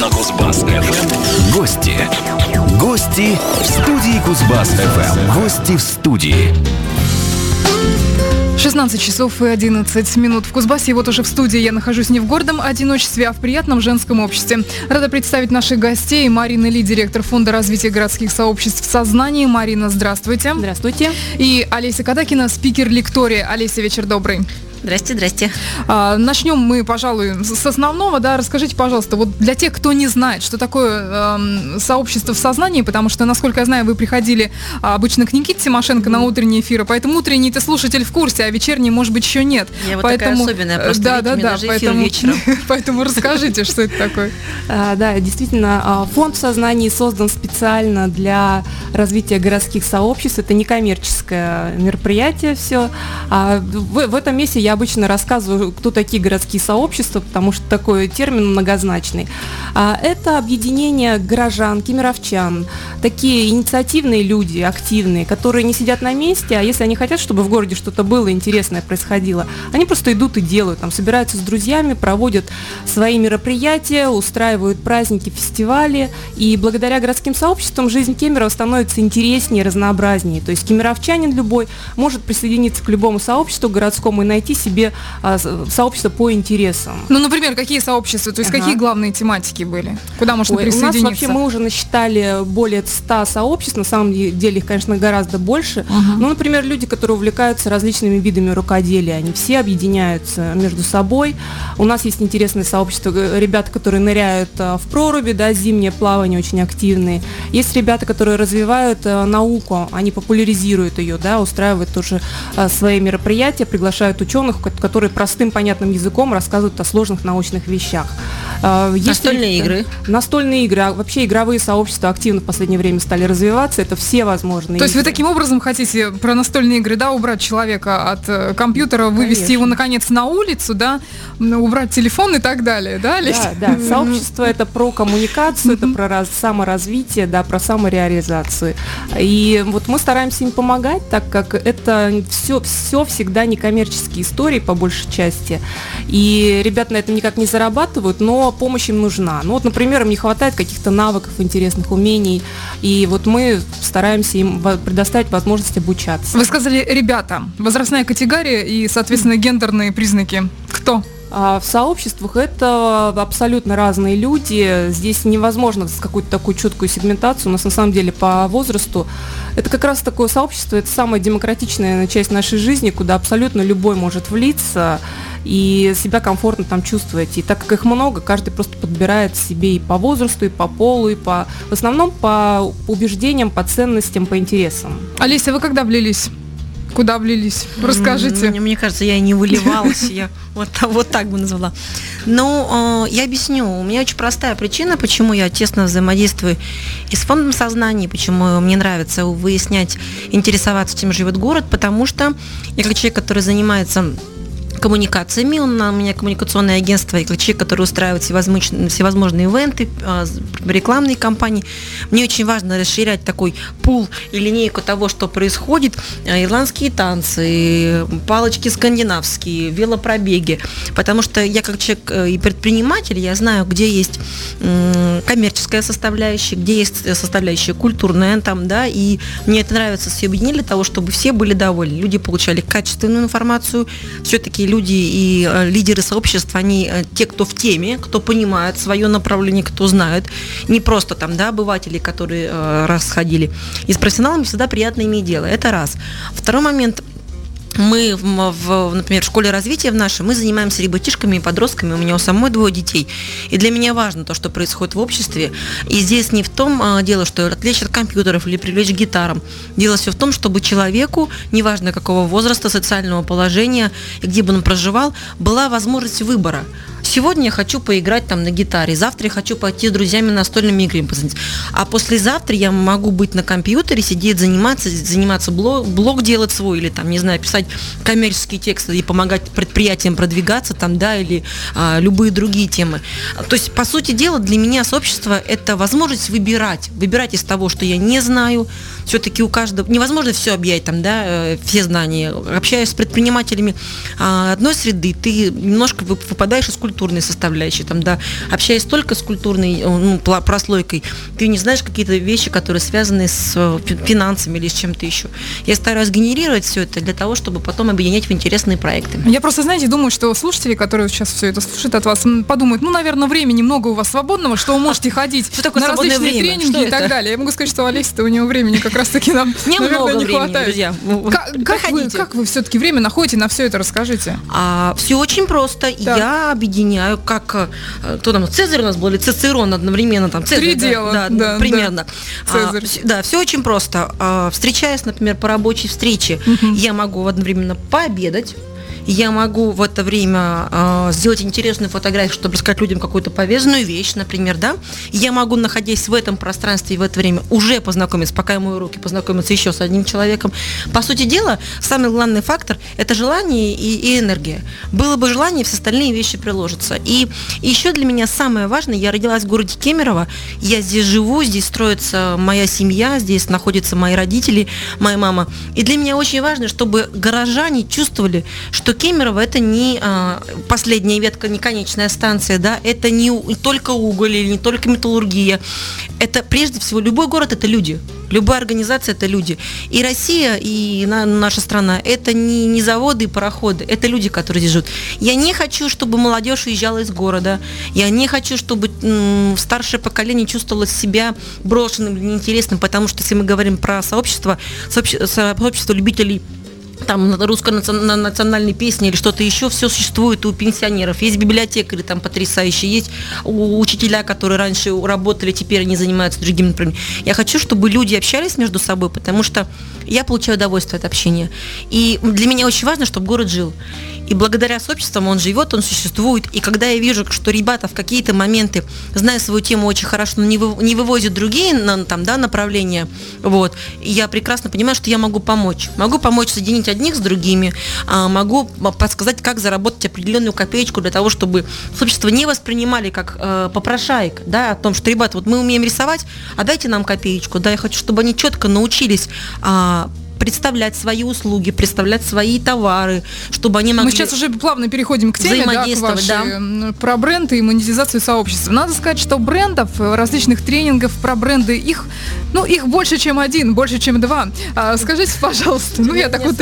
на Кузбасс-ФМ. Гости. Гости в студии Кузбасс-ФМ. Гости в студии. 16 часов и 11 минут в Кузбассе. И вот уже в студии я нахожусь не в гордом одиночестве, а в приятном женском обществе. Рада представить наших гостей. Марина Ли, директор Фонда развития городских сообществ в сознании. Марина, здравствуйте. Здравствуйте. И Олеся Кадакина, спикер лектория. Олеся, вечер добрый. Здрасте, здрасте. А, начнем мы, пожалуй, с основного. Да, расскажите, пожалуйста, вот для тех, кто не знает, что такое э, сообщество в сознании, потому что, насколько я знаю, вы приходили а, обычно к Никите Тимошенко mm-hmm. на утренние эфиры, поэтому утренний ты слушатель в курсе, а вечерний, может быть, еще нет. Я вот поэтому, такая особенная, просто да, да, да, поэтому, вечером. поэтому расскажите, что это такое. А, да, действительно, а, фонд в сознании создан специально для развития городских сообществ. Это некоммерческое мероприятие все. В этом месте я я обычно рассказываю, кто такие городские сообщества, потому что такой термин многозначный. А это объединение горожан, кемеровчан, такие инициативные люди, активные, которые не сидят на месте, а если они хотят, чтобы в городе что-то было интересное происходило, они просто идут и делают, там собираются с друзьями, проводят свои мероприятия, устраивают праздники, фестивали, и благодаря городским сообществам жизнь Кемерово становится интереснее, разнообразнее. То есть кемеровчанин любой может присоединиться к любому сообществу городскому и найти себе а, сообщество по интересам. Ну, например, какие сообщества, то есть ага. какие главные тематики были? Куда можно Ой, присоединиться? У нас вообще мы уже насчитали более 100 сообществ, на самом деле их, конечно, гораздо больше. Ага. Ну, например, люди, которые увлекаются различными видами рукоделия, они все объединяются между собой. У нас есть интересное сообщество ребят, которые ныряют а, в проруби, да, зимнее плавание очень активные. Есть ребята, которые развивают а, науку, они популяризируют ее, да, устраивают тоже свои мероприятия, приглашают ученых, ученых, которые простым понятным языком рассказывают о сложных научных вещах. А, настольные игры. Настольные игры. А вообще игровые сообщества активно в последнее время стали развиваться. Это все возможные. То есть вы таким образом хотите про настольные игры, да, убрать человека от э, компьютера, вывести Конечно. его наконец на улицу, да, убрать телефон и так далее, да, Да, да. Сообщество это про коммуникацию, это про раз, саморазвитие, да, про самореализацию. И вот мы стараемся им помогать, так как это все, все всегда некоммерческие истории по большей части. И ребята на этом никак не зарабатывают, но помощь им нужна. Ну вот, например, им не хватает каких-то навыков, интересных умений, и вот мы стараемся им предоставить возможность обучаться. Вы сказали, ребята, возрастная категория и, соответственно, гендерные признаки. Кто? А в сообществах это абсолютно разные люди. Здесь невозможно какую-то такую четкую сегментацию. У нас на самом деле по возрасту это как раз такое сообщество, это самая демократичная часть нашей жизни, куда абсолютно любой может влиться и себя комфортно там чувствовать. И так как их много, каждый просто подбирает себе и по возрасту, и по полу, и по... В основном по убеждениям, по ценностям, по интересам. Олеся, вы когда влились? Куда влились? Расскажите. Мне, мне кажется, я не выливалась, я вот, вот так бы назвала. Но э, я объясню. У меня очень простая причина, почему я тесно взаимодействую и с фондом сознания, почему мне нравится выяснять, интересоваться, чем живет город, потому что я как человек, который занимается коммуникациями. У меня коммуникационное агентство и человек, который устраивает всевозможные, всевозможные ивенты, а, рекламные кампании. Мне очень важно расширять такой пул и линейку того, что происходит. А, ирландские танцы, палочки скандинавские, велопробеги. Потому что я как человек э, и предприниматель, я знаю, где есть коммерческая составляющая, где есть составляющая культурная там, да, и мне это нравится все объединили для того, чтобы все были довольны. Люди получали качественную информацию, все-таки люди и э, лидеры сообществ, они э, те, кто в теме, кто понимает свое направление, кто знает. Не просто там, да, обыватели, которые э, расходили. И с профессионалами всегда приятно иметь дело. Это раз. Второй момент – мы, в, например, в школе развития в нашей, мы занимаемся ребятишками и подростками, у меня у самой двое детей. И для меня важно то, что происходит в обществе. И здесь не в том а, дело, что отвлечь от компьютеров или привлечь к гитарам. Дело все в том, чтобы человеку, неважно какого возраста, социального положения, и где бы он проживал, была возможность выбора сегодня я хочу поиграть там на гитаре, завтра я хочу пойти с друзьями настольными играми позаниматься. А послезавтра я могу быть на компьютере, сидеть, заниматься, заниматься блог, блог делать свой, или там, не знаю, писать коммерческие тексты и помогать предприятиям продвигаться там, да, или а, любые другие темы. То есть, по сути дела, для меня сообщество – это возможность выбирать, выбирать из того, что я не знаю, все-таки у каждого, невозможно все объять там, да, э, все знания. Общаясь с предпринимателями а, одной среды, ты немножко выпадаешь из культуры культурной составляющей, там, да, общаясь только с культурной ну, прослойкой, ты не знаешь какие-то вещи, которые связаны с финансами или с чем-то еще. Я стараюсь генерировать все это для того, чтобы потом объединять в интересные проекты. Я просто, знаете, думаю, что слушатели, которые сейчас все это слушают от вас, подумают, ну, наверное, времени много у вас свободного, что вы можете ходить что такое на различные время? тренинги что и это? так далее. Я могу сказать, что Олеся-то у него времени как раз-таки нам, наверное, не хватает. Друзья. Как, как, вы, как вы все-таки время находите на все это? Расскажите. А, все очень просто. Так. Я объединяю, как э, кто там, Цезарь у нас был, или Цицерон одновременно там. Цезарь, Три да, дела. Да, да, примерно. Да. А, да, все очень просто. А, встречаясь, например, по рабочей встрече, угу. я могу одновременно пообедать, я могу в это время э, сделать интересную фотографию, чтобы рассказать людям какую-то повезенную вещь, например, да. Я могу, находясь в этом пространстве и в это время, уже познакомиться, пока я мою руки, познакомиться еще с одним человеком. По сути дела, самый главный фактор – это желание и, и энергия. Было бы желание, все остальные вещи приложатся. И еще для меня самое важное, я родилась в городе Кемерово, я здесь живу, здесь строится моя семья, здесь находятся мои родители, моя мама. И для меня очень важно, чтобы горожане чувствовали, что Кемерово это не а, последняя ветка, не конечная станция, да, это не только уголь или не только металлургия. Это прежде всего любой город это люди. Любая организация это люди. И Россия, и на, наша страна это не, не заводы и пароходы, это люди, которые здесь живут. Я не хочу, чтобы молодежь уезжала из города. Я не хочу, чтобы м, старшее поколение чувствовало себя брошенным или неинтересным, потому что если мы говорим про сообщество, сообщество, сообщество любителей там русско-национальной песни или что-то еще, все существует у пенсионеров. Есть библиотекари там потрясающие, есть учителя, которые раньше работали, теперь они занимаются другими направлениями. Я хочу, чтобы люди общались между собой, потому что я получаю удовольствие от общения. И для меня очень важно, чтобы город жил. И благодаря сообществам он живет, он существует. И когда я вижу, что ребята в какие-то моменты, зная свою тему очень хорошо, но не, вы, не вывозят другие там, да, направления, вот, я прекрасно понимаю, что я могу помочь. Могу помочь соединить одних с другими, а, могу подсказать, как заработать определенную копеечку для того, чтобы сообщество не воспринимали как э, попрошаек, да, о том, что, ребята, вот мы умеем рисовать, а дайте нам копеечку, да, я хочу, чтобы они четко научились а, представлять свои услуги, представлять свои товары, чтобы они могли... Мы сейчас уже плавно переходим к теме, да, к вашей, да. про бренды и монетизацию сообщества. Надо сказать, что брендов, различных тренингов про бренды, их, ну, их больше, чем один, больше, чем два. А, скажите, пожалуйста, ну, я так вот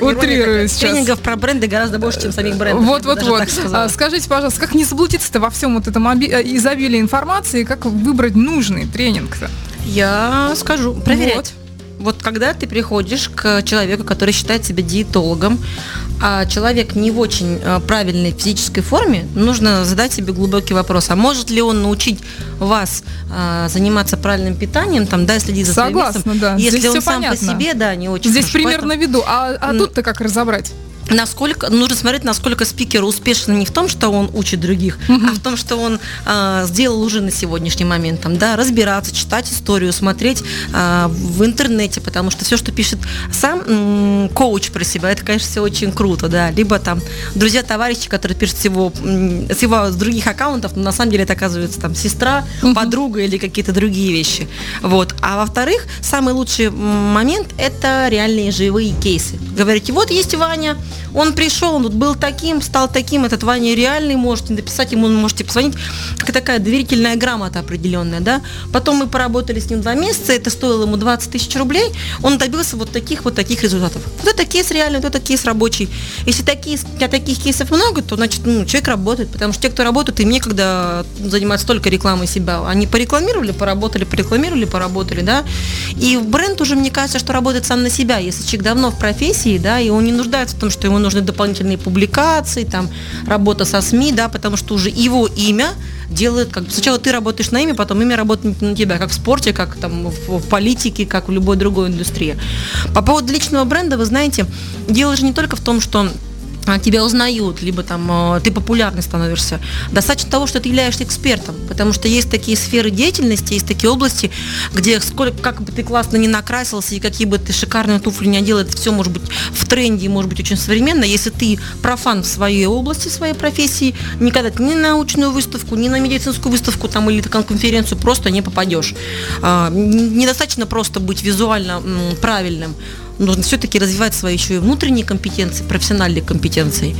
утрирую сейчас. Тренингов про бренды гораздо больше, чем самих брендов. Вот, вот, вот. А, скажите, пожалуйста, как не заблудиться-то во всем вот этом изобилии информации, как выбрать нужный тренинг-то? Я скажу, проверять. Вот. Когда ты приходишь к человеку, который считает себя диетологом, а человек не в очень э, правильной физической форме, нужно задать себе глубокий вопрос, а может ли он научить вас а, заниматься правильным питанием, там, да, следить за Согласна, своим весом, да. если Здесь он сам понятно. по себе, да, не очень Здесь хорошо. примерно Поэтому... виду, а, а тут-то как разобрать? Насколько нужно смотреть, насколько спикер успешен не в том, что он учит других, uh-huh. а в том, что он э, сделал уже на сегодняшний момент, там, да, разбираться, читать историю, смотреть э, в интернете, потому что все, что пишет сам м, коуч про себя, это, конечно, все очень круто, да, либо там друзья, товарищи, которые пишут с его, с его с других аккаунтов, но на самом деле это оказывается там сестра, uh-huh. подруга или какие-то другие вещи, вот. А во-вторых, самый лучший момент это реальные живые кейсы. Говорите, вот есть Ваня, он пришел, он был таким, стал таким, этот Ваня реальный, можете написать ему, можете позвонить, как такая доверительная грамота определенная, да. Потом мы поработали с ним два месяца, это стоило ему 20 тысяч рублей, он добился вот таких вот таких результатов. Вот это кейс реальный, вот это кейс рабочий. Если такие, у таких кейсов много, то значит ну, человек работает, потому что те, кто работает, им некогда заниматься только рекламой себя. Они порекламировали, поработали, порекламировали, поработали, да. И бренд уже, мне кажется, что работает сам на себя. Если человек давно в профессии, да, и он не нуждается в том, что ему нужны дополнительные публикации, там, работа со СМИ, да, потому что уже его имя делает, как сначала ты работаешь на имя, потом имя работает на тебя, как в спорте, как там в, в политике, как в любой другой индустрии. По поводу личного бренда, вы знаете, дело же не только в том, что тебя узнают, либо там а, ты популярный становишься. Достаточно того, что ты являешься экспертом, потому что есть такие сферы деятельности, есть такие области, где сколько, как бы ты классно не накрасился и какие бы ты шикарные туфли не одел, это все может быть в тренде, может быть очень современно. Если ты профан в своей области, в своей профессии, никогда ты ни на научную выставку, ни на медицинскую выставку там, или на конференцию просто не попадешь. А, недостаточно просто быть визуально правильным нужно все-таки развивать свои еще и внутренние компетенции, профессиональные компетенции.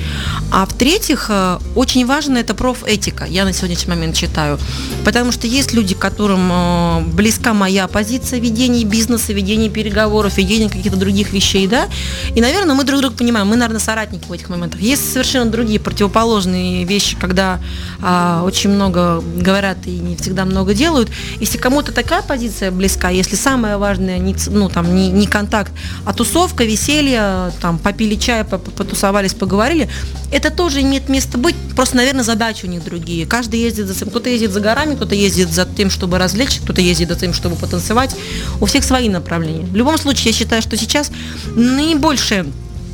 А в-третьих, э, очень важно это профэтика, я на сегодняшний момент считаю. Потому что есть люди, которым э, близка моя позиция ведения бизнеса, ведения переговоров, ведения каких-то других вещей, да, и, наверное, мы друг друга понимаем, мы, наверное, соратники в этих моментах. Есть совершенно другие противоположные вещи, когда а, очень много говорят и не всегда много делают. Если кому-то такая позиция близка, если самое важное не, ну, там, не, не контакт, а тусовка, веселье, там, попили чай, потусовались, поговорили, это тоже имеет место быть, просто, наверное, задачи у них другие. Каждый ездит за кто-то ездит за горами, кто-то ездит за тем, чтобы развлечь, кто-то ездит за тем, чтобы потанцевать. У всех свои направления. В любом случае, я считаю, что сейчас наибольшее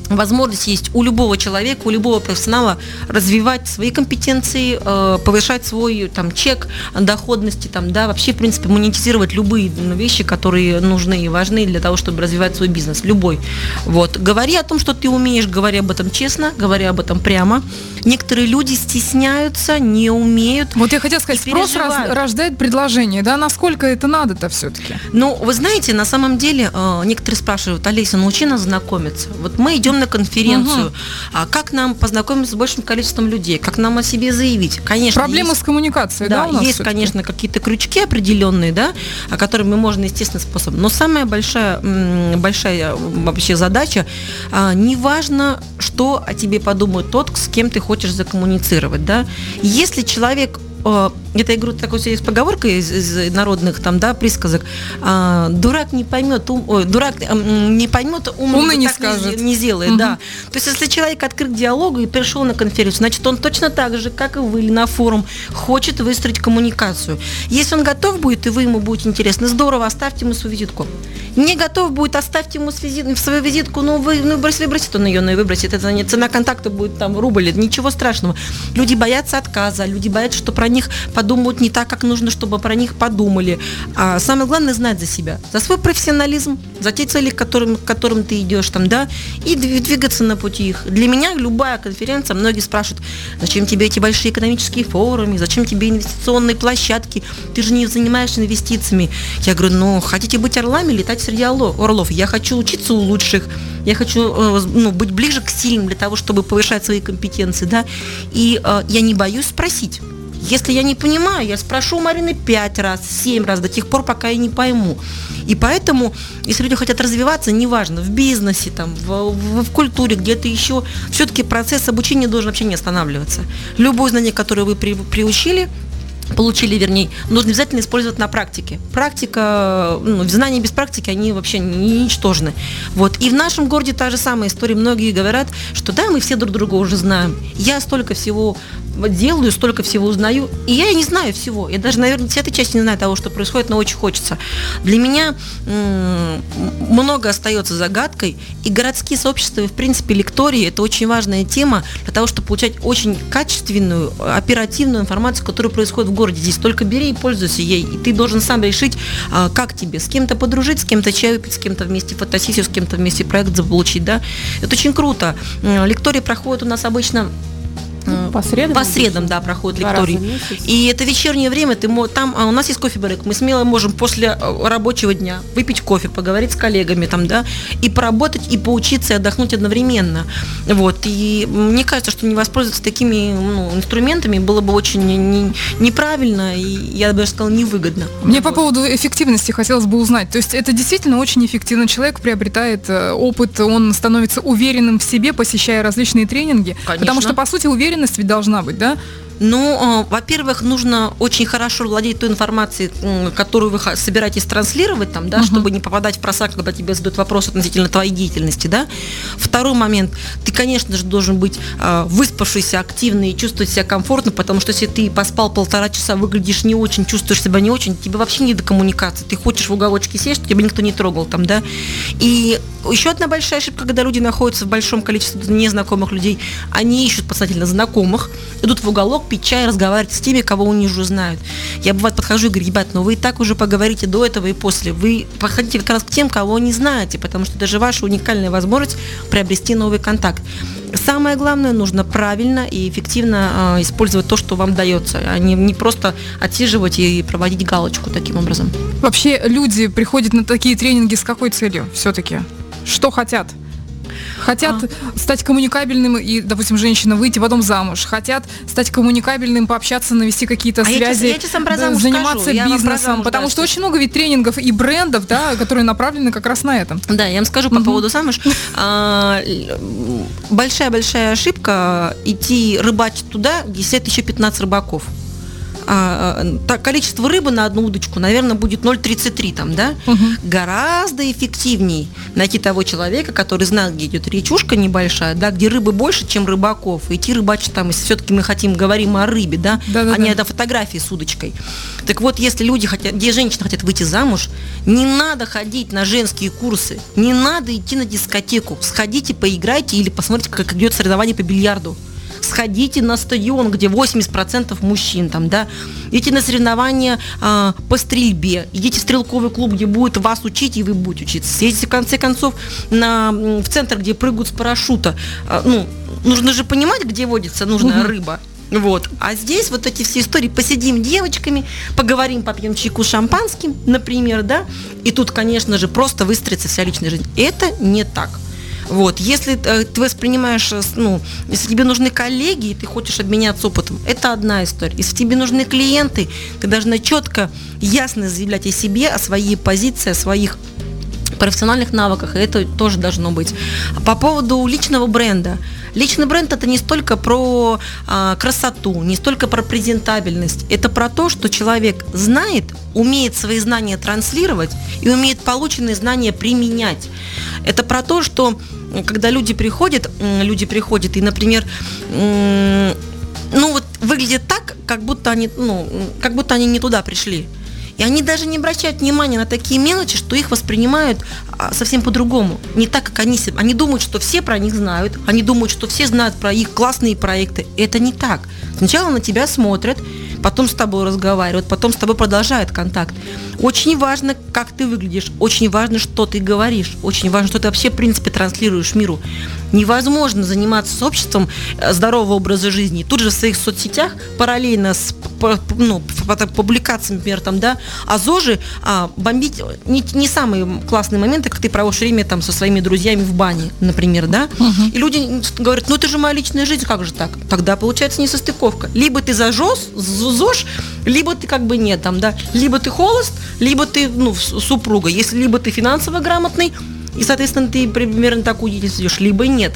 возможность есть у любого человека, у любого профессионала развивать свои компетенции, э, повышать свой там чек доходности, там, да, вообще, в принципе, монетизировать любые вещи, которые нужны и важны для того, чтобы развивать свой бизнес, любой. Вот. Говори о том, что ты умеешь, говори об этом честно, говори об этом прямо. Некоторые люди стесняются, не умеют. Вот я хотела сказать, спрос раз, рождает предложение, да, насколько это надо-то все-таки? Ну, вы знаете, на самом деле, э, некоторые спрашивают, Олеся, научи нас знакомиться. Вот мы идем на конференцию, угу. а как нам познакомиться с большим количеством людей, как нам о себе заявить. Конечно, проблемы есть, с коммуникацией, да, да есть, конечно, какие-то крючки определенные, да, о которых мы можно естественным способом. Но самая большая, большая вообще задача, а, неважно, что о тебе подумает тот, с кем ты хочешь закоммуницировать, да. Если человек Э, это, говорю, такой есть поговорка из, из народных там, да, присказок. А, дурак не поймет, ум, ой, дурак не поймет, ум умный не скажет. Не, не сделает, угу. да. То есть, если человек открыт к диалогу и пришел на конференцию, значит, он точно так же, как и вы, или на форум, хочет выстроить коммуникацию. Если он готов будет, и вы ему будете интересны, здорово, оставьте ему свою визитку. Не готов будет, оставьте ему свою визитку, ну, вы, ну, выбросит, выбросит он ее, ну, и выбросит. Это цена контакта будет там рубль, ничего страшного. Люди боятся отказа, люди боятся, что про них подумают не так, как нужно, чтобы про них подумали. А самое главное знать за себя, за свой профессионализм, за те цели, к которым, к которым ты идешь там, да, и двигаться на пути их. Для меня любая конференция, многие спрашивают, зачем тебе эти большие экономические форумы, зачем тебе инвестиционные площадки, ты же не занимаешься инвестициями. Я говорю, ну, хотите быть орлами, летать среди орлов. Я хочу учиться у лучших, я хочу э, ну, быть ближе к сильным для того, чтобы повышать свои компетенции, да, и э, я не боюсь спросить. Если я не понимаю, я спрошу у Марины пять раз, семь раз, до тех пор, пока я не пойму. И поэтому, если люди хотят развиваться, неважно, в бизнесе, там, в, в, в культуре, где-то еще, все-таки процесс обучения должен вообще не останавливаться. Любое знание, которое вы при, приучили, получили, вернее, нужно обязательно использовать на практике. Практика, ну, знания без практики, они вообще ничтожны. Вот. И в нашем городе та же самая история. Многие говорят, что да, мы все друг друга уже знаем. Я столько всего делаю, столько всего узнаю, и я не знаю всего. Я даже, наверное, этой части не знаю того, что происходит, но очень хочется. Для меня много остается загадкой, и городские сообщества, и, в принципе, лектории – это очень важная тема для того, чтобы получать очень качественную, оперативную информацию, которая происходит в городе. Здесь только бери и пользуйся ей, и ты должен сам решить, а, как тебе, с кем-то подружить, с кем-то чай выпить, с кем-то вместе фотосессию, с кем-то вместе проект заполучить, да. Это очень круто. Лектории проходят у нас обычно по средам? По средам, да, проходит лекторий. И это вечернее время, ты там, а у нас есть кофе-брейк, мы смело можем после э, рабочего дня выпить кофе, поговорить с коллегами там, да, и поработать, и поучиться, и отдохнуть одновременно. Вот, и мне кажется, что не воспользоваться такими ну, инструментами было бы очень не, не, неправильно, и я бы даже сказала, невыгодно. Мне вот. по поводу эффективности хотелось бы узнать, то есть это действительно очень эффективно, человек приобретает э, опыт, он становится уверенным в себе, посещая различные тренинги, Конечно. потому что, по сути, уверенность ведь должна быть, да? Ну, э, во-первых, нужно очень хорошо владеть той информацией, которую вы собираетесь транслировать, там, да, uh-huh. чтобы не попадать в просак, когда тебе задают вопрос относительно твоей деятельности. Да. Второй момент. Ты, конечно же, должен быть э, выспавшийся, активный и чувствовать себя комфортно, потому что если ты поспал полтора часа, выглядишь не очень, чувствуешь себя не очень, тебе вообще не до коммуникации. Ты хочешь в уголочке сесть, чтобы тебя никто не трогал там, да. И еще одна большая ошибка, когда люди находятся в большом количестве незнакомых людей, они ищут подсознательно знакомых, идут в уголок, пить чай, разговаривать с теми, кого они уже знают. Я бывает подхожу и говорю, ребят, ну вы и так уже поговорите до этого и после. Вы подходите как раз к тем, кого не знаете, потому что даже ваша уникальная возможность приобрести новый контакт. Самое главное, нужно правильно и эффективно э, использовать то, что вам дается, а не, не просто отсиживать и проводить галочку таким образом. Вообще люди приходят на такие тренинги с какой целью все-таки? что хотят? Хотят а. стать коммуникабельным и, допустим, женщина выйти потом замуж. Хотят стать коммуникабельным, пообщаться, навести какие-то а связи, я тебе, я тебе заниматься скажу. бизнесом. потому да, что, очень много ведь тренингов и брендов, да, которые направлены как раз на это. Да, я вам скажу по поводу замуж. А, большая-большая ошибка идти рыбачить туда, где сидят еще 15 рыбаков а, так, количество рыбы на одну удочку, наверное, будет 0,33 там, да? Угу. Гораздо эффективней найти того человека, который знает, где идет речушка небольшая, да, где рыбы больше, чем рыбаков. Идти рыбачить там, если все-таки мы хотим, говорим о рыбе, да, да, да а не о фотографии с удочкой. Так вот, если люди хотят, где женщины хотят выйти замуж, не надо ходить на женские курсы, не надо идти на дискотеку. Сходите, поиграйте или посмотрите, как идет соревнование по бильярду сходите на стадион, где 80% мужчин там, да, идите на соревнования э, по стрельбе, идите в стрелковый клуб, где будет вас учить, и вы будете учиться. Съездите, в конце концов, на, в центр, где прыгают с парашюта. Э, ну, нужно же понимать, где водится нужная угу. рыба. Вот. А здесь вот эти все истории, посидим девочками, поговорим, попьем чайку шампанским, например, да, и тут, конечно же, просто выстроится вся личная жизнь. Это не так. Вот. Если э, ты воспринимаешь, э, ну, если тебе нужны коллеги, и ты хочешь обменяться опытом, это одна история. Если тебе нужны клиенты, ты должна четко, ясно заявлять о себе, о своей позиции, о своих профессиональных навыках, и это тоже должно быть. По поводу личного бренда. Личный бренд это не столько про а, красоту, не столько про презентабельность. Это про то, что человек знает, умеет свои знания транслировать и умеет полученные знания применять. Это про то, что когда люди приходят, люди приходят и, например, ну вот выглядит так, как будто они, ну, как будто они не туда пришли. И они даже не обращают внимания на такие мелочи, что их воспринимают а, совсем по-другому. Не так, как они себе. Они думают, что все про них знают. Они думают, что все знают про их классные проекты. Это не так. Сначала на тебя смотрят, потом с тобой разговаривают, потом с тобой продолжают контакт. Очень важно, как ты выглядишь, очень важно, что ты говоришь, очень важно, что ты вообще, в принципе, транслируешь миру. Невозможно заниматься с обществом э, здорового образа жизни. Тут же в своих соцсетях параллельно с ну, публикациями, например, там, да, а ЗОЖи а, бомбить не, не самые классные моменты, как ты проводишь время там со своими друзьями в бане, например, да, угу. и люди говорят, ну это же моя личная жизнь, как же так? Тогда получается несостыковка. Либо ты зажжешь, ЗОЖ, либо ты как бы нет там, да, либо ты холост, либо ты, ну, супруга. Если либо ты финансово грамотный, и, соответственно, ты примерно так удивишь, либо нет.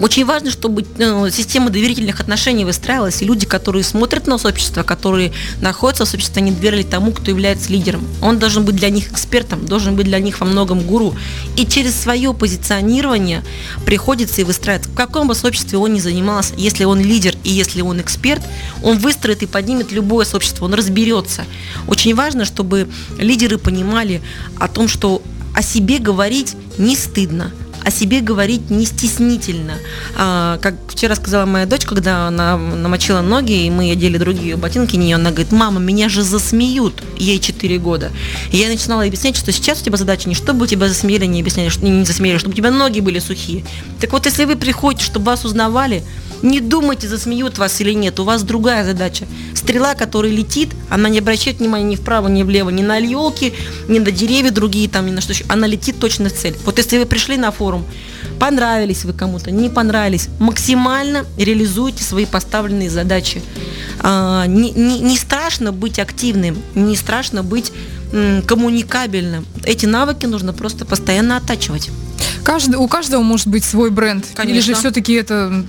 Очень важно, чтобы ну, система доверительных отношений выстраивалась, и люди, которые смотрят на сообщество, которые находятся в сообществе, они доверили тому, кто является лидером. Он должен быть для них экспертом, должен быть для них во многом гуру. И через свое позиционирование приходится и выстраивать. В каком бы сообществе он ни занимался, если он лидер и если он эксперт, он выстроит и поднимет любое сообщество, он разберется. Очень важно, чтобы лидеры понимали о том, что о себе говорить не стыдно, о себе говорить не стеснительно. А, как вчера сказала моя дочь, когда она намочила ноги, и мы одели другие ботинки нее, она говорит, мама, меня же засмеют, ей 4 года. И я начинала объяснять, что сейчас у тебя задача не чтобы тебя засмеяли, не объясняли, не засмеяли, чтобы у тебя ноги были сухие. Так вот, если вы приходите, чтобы вас узнавали, не думайте, засмеют вас или нет. У вас другая задача. Стрела, которая летит, она не обращает внимания ни вправо, ни влево, ни на елки, ни на деревья другие, там, ни на что еще. Она летит точно в цель. Вот если вы пришли на форум, понравились вы кому-то, не понравились, максимально реализуйте свои поставленные задачи. А, не, не, не страшно быть активным, не страшно быть коммуникабельным. Эти навыки нужно просто постоянно оттачивать. Каждый, у каждого может быть свой бренд. Конечно. Или же все-таки это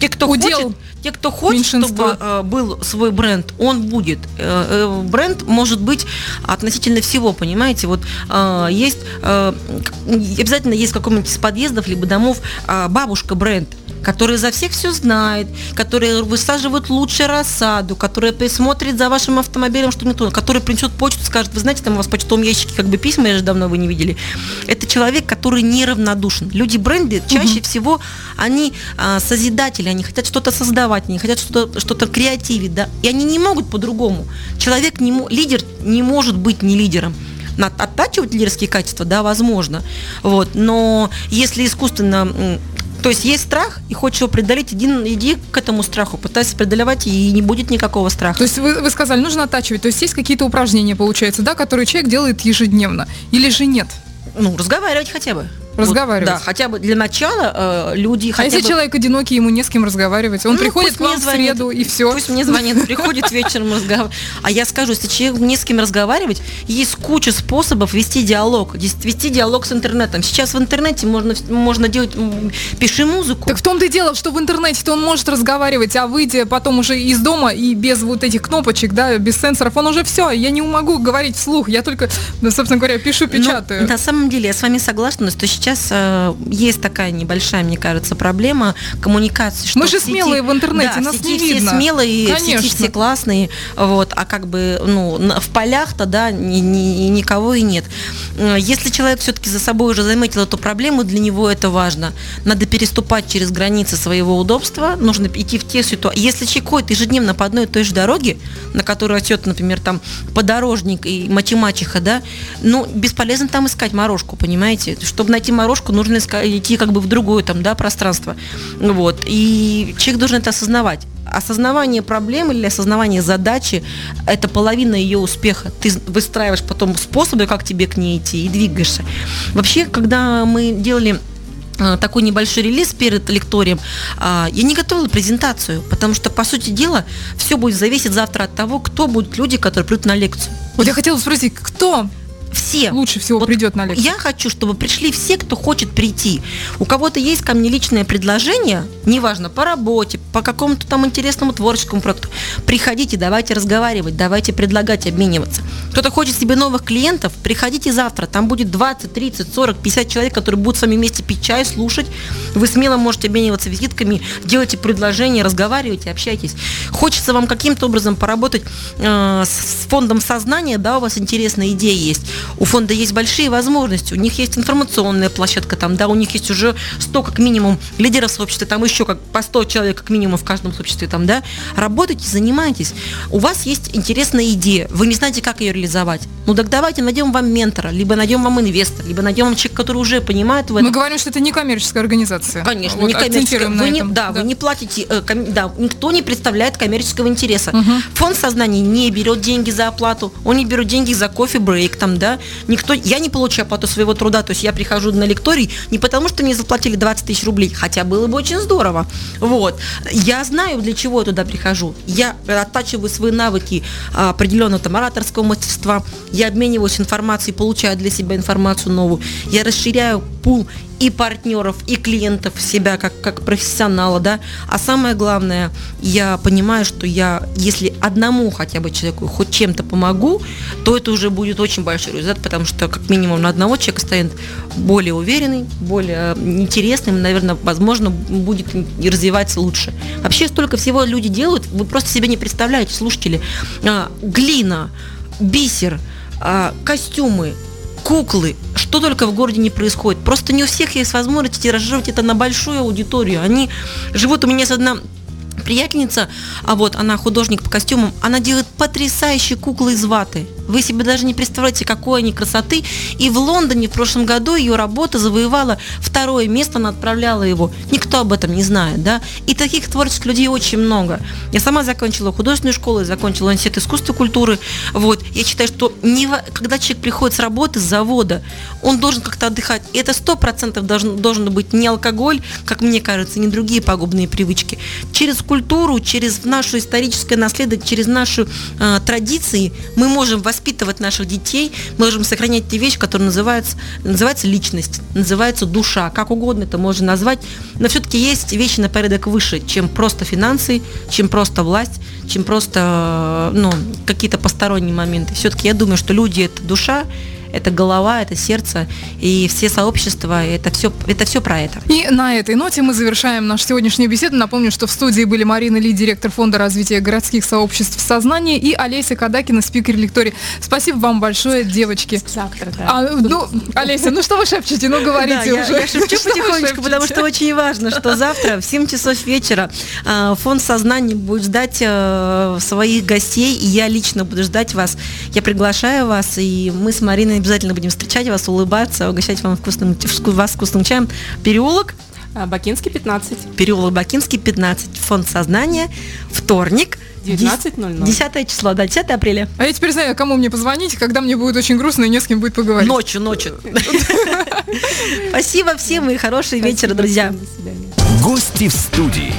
те, кто удел хочет, те, кто хочет, чтобы э, был свой бренд, он будет. Э, э, бренд может быть относительно всего, понимаете? Вот э, есть э, обязательно есть в каком-нибудь из подъездов либо домов э, бабушка бренд который за всех все знает, который высаживает лучшую рассаду, который присмотрит за вашим автомобилем, что не то, который принесет почту, скажет, вы знаете, там у вас в почтовом ящике как бы письма, я же давно вы не видели. Это человек, который неравнодушен. Люди бренды чаще угу. всего, они а, созидатели, они хотят что-то создавать, они хотят что-то что креативить, да, и они не могут по-другому. Человек, не, лидер не может быть не лидером оттачивать лидерские качества, да, возможно. Вот. Но если искусственно то есть есть страх, и хочешь его преодолеть, иди, иди к этому страху, пытайся преодолевать, и не будет никакого страха. То есть вы, вы сказали, нужно оттачивать. То есть есть какие-то упражнения, получается, да, которые человек делает ежедневно. Или же нет? Ну, разговаривать хотя бы. Разговаривать. Вот, да, хотя бы для начала э, люди А хотя если бы... человек одинокий, ему не с кем разговаривать, он Ну, приходит к вам мне в звонит. среду и все. Пусть мне звонит, приходит вечером разговаривать. А я скажу, если человек не с кем разговаривать, есть куча способов вести диалог. Вести диалог с интернетом. Сейчас в интернете можно, можно делать, пиши музыку. Так в том-то и дело, что в интернете-то он может разговаривать, а выйдя потом уже из дома и без вот этих кнопочек, да, без сенсоров, он уже все, я не могу говорить вслух, я только, собственно говоря, пишу, Ну, печатаю. на самом деле я с вами согласна, что сейчас э, есть такая небольшая, мне кажется, проблема коммуникации. Что Мы же сети- смелые в интернете, да, нас сети не все видно. смелые, в сети Конечно. все классные, вот, а как бы ну в полях-то да ни- ни- никого и нет. Э, Если человек все-таки за собой уже заметил эту проблему, для него это важно. Надо переступать через границы своего удобства, нужно идти в те ситуации. Если человек ходит ежедневно по одной и той же дороге, на которую идет, например, там подорожник и математиха, да, ну, бесполезно там искать морожку, понимаете? Чтобы найти морожку, нужно идти как бы в другое там, да, пространство. Вот. И человек должен это осознавать. Осознавание проблемы или осознавание задачи – это половина ее успеха. Ты выстраиваешь потом способы, как тебе к ней идти, и двигаешься. Вообще, когда мы делали э, такой небольшой релиз перед лекторием, а, я не готовила презентацию, потому что, по сути дела, все будет зависеть завтра от того, кто будут люди, которые придут на лекцию. Вот я хотела спросить, кто Все. лучше всего Вот придет на лекцию? Я хочу, чтобы пришли все, кто хочет прийти. У кого-то есть ко мне личное предложение, неважно, по работе, по какому-то там интересному творческому проекту. Приходите, давайте разговаривать, давайте предлагать, обмениваться. Кто-то хочет себе новых клиентов, приходите завтра. Там будет 20, 30, 40, 50 человек, которые будут с вами вместе пить чай, слушать. Вы смело можете обмениваться визитками, делайте предложения, разговаривайте, общайтесь. Хочется вам каким-то образом поработать э, с фондом сознания, да, у вас интересная идея есть. У фонда есть большие возможности, у них есть информационная площадка, там, да, у них есть уже 100 как минимум лидеров сообщества, там еще как по 100 человек как минимум в каждом сообществе, там, да. Работайте, занимайтесь. У вас есть интересная идея, вы не знаете, как ее реализовать. Ну так давайте найдем вам ментора, либо найдем вам инвестора, либо найдем вам человека, который уже понимает в этом. Мы говорим, что это не коммерческая организация. Конечно, Вот не коммерческая. Вы не, этом. да, вы не платите, э, ком- да, никто не представляет коммерческого интереса. Мгм. Фонд сознания не берет деньги за оплату, он не берет деньги за кофе брейк, там, да. Никто, я не получаю оплату своего труда, то есть я прихожу на лекторий не потому, что мне заплатили 20 тысяч рублей, хотя было бы очень здорово. Вот. Я знаю, для чего я туда прихожу. Я оттачиваю свои навыки а, определенного там ораторского мастерства, я обмениваюсь информацией, получаю для себя информацию новую, я расширяю пул и партнеров, и клиентов себя как, как профессионала, да. А самое главное, я понимаю, что я, если одному хотя бы человеку хоть чем-то помогу, то это уже будет очень большой результат, потому что как минимум на одного человека станет более уверенный, более интересным, наверное, возможно, будет и развиваться лучше. Вообще столько всего люди делают, вы просто себе не представляете, слушатели. А, глина, бисер, а, костюмы, куклы, что только в городе не происходит. Просто не у всех есть возможность тиражировать это на большую аудиторию. Они живут, у меня есть одна приятельница, а вот она художник по костюмам, она делает потрясающие куклы из ваты. Вы себе даже не представляете, какой они красоты. И в Лондоне в прошлом году ее работа завоевала второе место, она отправляла его. Никто об этом не знает, да. И таких творческих людей очень много. Я сама закончила художественную школу, я закончила институт искусства и культуры. Вот. Я считаю, что не когда человек приходит с работы, с завода, он должен как-то отдыхать. И это сто процентов должен, должен быть не алкоголь, как мне кажется, не другие пагубные привычки. Через культуру, через наше историческое наследие, через наши э, традиции мы можем воспитывать наших детей, мы можем сохранять те вещи, которые называются, называется личность, называется душа, как угодно это можно назвать, но все-таки есть вещи на порядок выше, чем просто финансы, чем просто власть, чем просто э, ну, какие-то посторонние моменты. Все-таки я думаю, что люди это душа, это голова, это сердце, и все сообщества, это все, это все про это. И на этой ноте мы завершаем нашу сегодняшнюю беседу. Напомню, что в студии были Марина Ли, директор Фонда развития городских сообществ сознания, и Олеся Кадакина, спикер лектории. Спасибо вам большое, девочки. Завтра, да. А, ну, Олеся, ну что вы шепчете? Ну говорите Да, я- уже. Я, шепчу Что потихонечку, потому что очень важно, что завтра в 7 часов вечера э, фонд сознания будет ждать э, своих гостей, и я лично буду ждать вас. Я приглашаю вас, и мы с Мариной обязательно будем встречать вас, улыбаться, угощать вам вкусным, вку- вас вкусным чаем. Переулок, А, Бакинский 15. переулок Бакинский, 15, фонд сознания, вторник, 19.00. 10 число, да, 10 апреля. А я теперь знаю, кому мне позвонить, когда мне будет очень грустно и не с кем будет поговорить. Ночью, ночью. Спасибо всем и хороший вечер, друзья. Гости в студии.